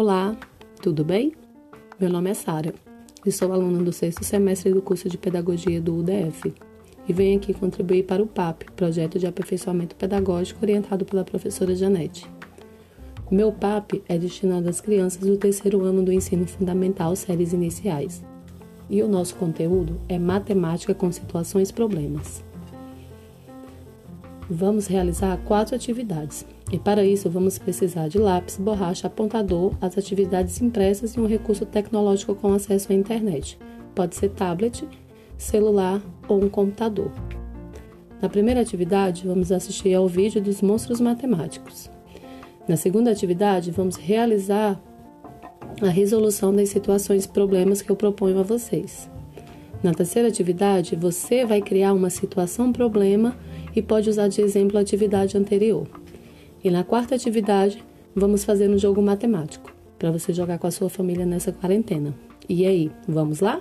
Olá, tudo bem? Meu nome é Sara e sou aluna do sexto semestre do curso de Pedagogia do UDF e venho aqui contribuir para o PAP, Projeto de Aperfeiçoamento Pedagógico orientado pela professora Janete. O meu PAP é destinado às crianças do terceiro ano do ensino fundamental, séries iniciais. E o nosso conteúdo é matemática com situações problemas. Vamos realizar quatro atividades. E para isso vamos precisar de lápis, borracha, apontador, as atividades impressas e um recurso tecnológico com acesso à internet. Pode ser tablet, celular ou um computador. Na primeira atividade, vamos assistir ao vídeo dos monstros matemáticos. Na segunda atividade, vamos realizar a resolução das situações e problemas que eu proponho a vocês. Na terceira atividade, você vai criar uma situação-problema e pode usar de exemplo a atividade anterior. E na quarta atividade, vamos fazer um jogo matemático para você jogar com a sua família nessa quarentena. E aí, vamos lá?